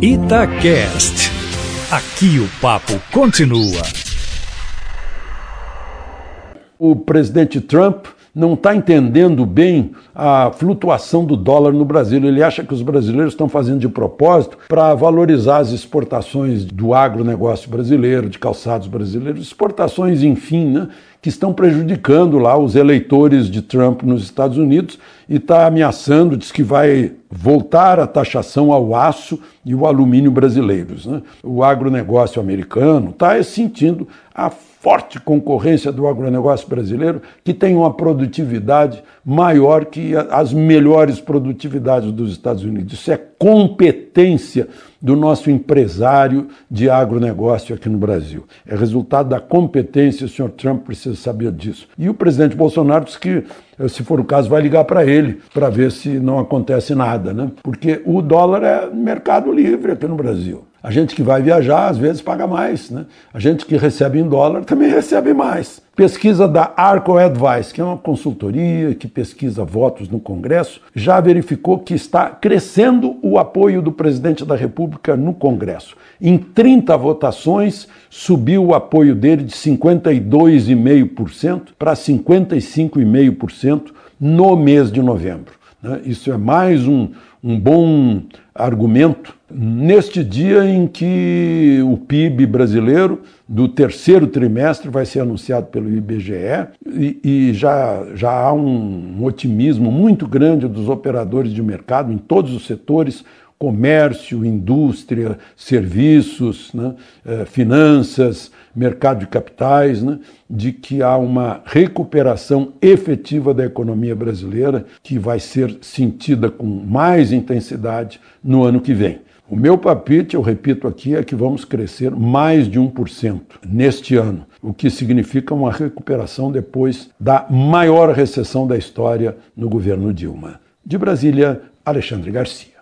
Itacast. Aqui o papo continua. O presidente Trump não está entendendo bem a flutuação do dólar no Brasil. Ele acha que os brasileiros estão fazendo de propósito para valorizar as exportações do agronegócio brasileiro, de calçados brasileiros, exportações, enfim, né, que estão prejudicando lá os eleitores de Trump nos Estados Unidos e está ameaçando, diz que vai voltar a taxação ao aço e o alumínio brasileiros. Né? O agronegócio americano está sentindo a forte concorrência do agronegócio brasileiro, que tem uma produtividade maior que as melhores produtividades dos Estados Unidos. Isso é competência do nosso empresário de agronegócio aqui no Brasil. É resultado da competência, o senhor Trump precisa saber disso. E o presidente Bolsonaro disse que, se for o caso, vai ligar para ele para ver se não acontece nada, né? Porque o dólar é mercado livre aqui no Brasil. A gente que vai viajar, às vezes, paga mais. Né? A gente que recebe em dólar também recebe mais. Pesquisa da Arco Advice, que é uma consultoria que pesquisa votos no Congresso, já verificou que está crescendo o apoio do presidente da República no Congresso. Em 30 votações, subiu o apoio dele de 52,5% para 55,5% no mês de novembro. Né? Isso é mais um, um bom argumento neste dia em que o PIB brasileiro do terceiro trimestre vai ser anunciado pelo IBGE e, e já, já há um, um otimismo muito grande dos operadores de mercado em todos os setores comércio, indústria, serviços, né, eh, finanças, mercado de capitais, né, de que há uma recuperação efetiva da economia brasileira que vai ser sentida com mais intensidade no ano que vem. O meu palpite, eu repito aqui, é que vamos crescer mais de 1% neste ano, o que significa uma recuperação depois da maior recessão da história no governo Dilma. De Brasília, Alexandre Garcia.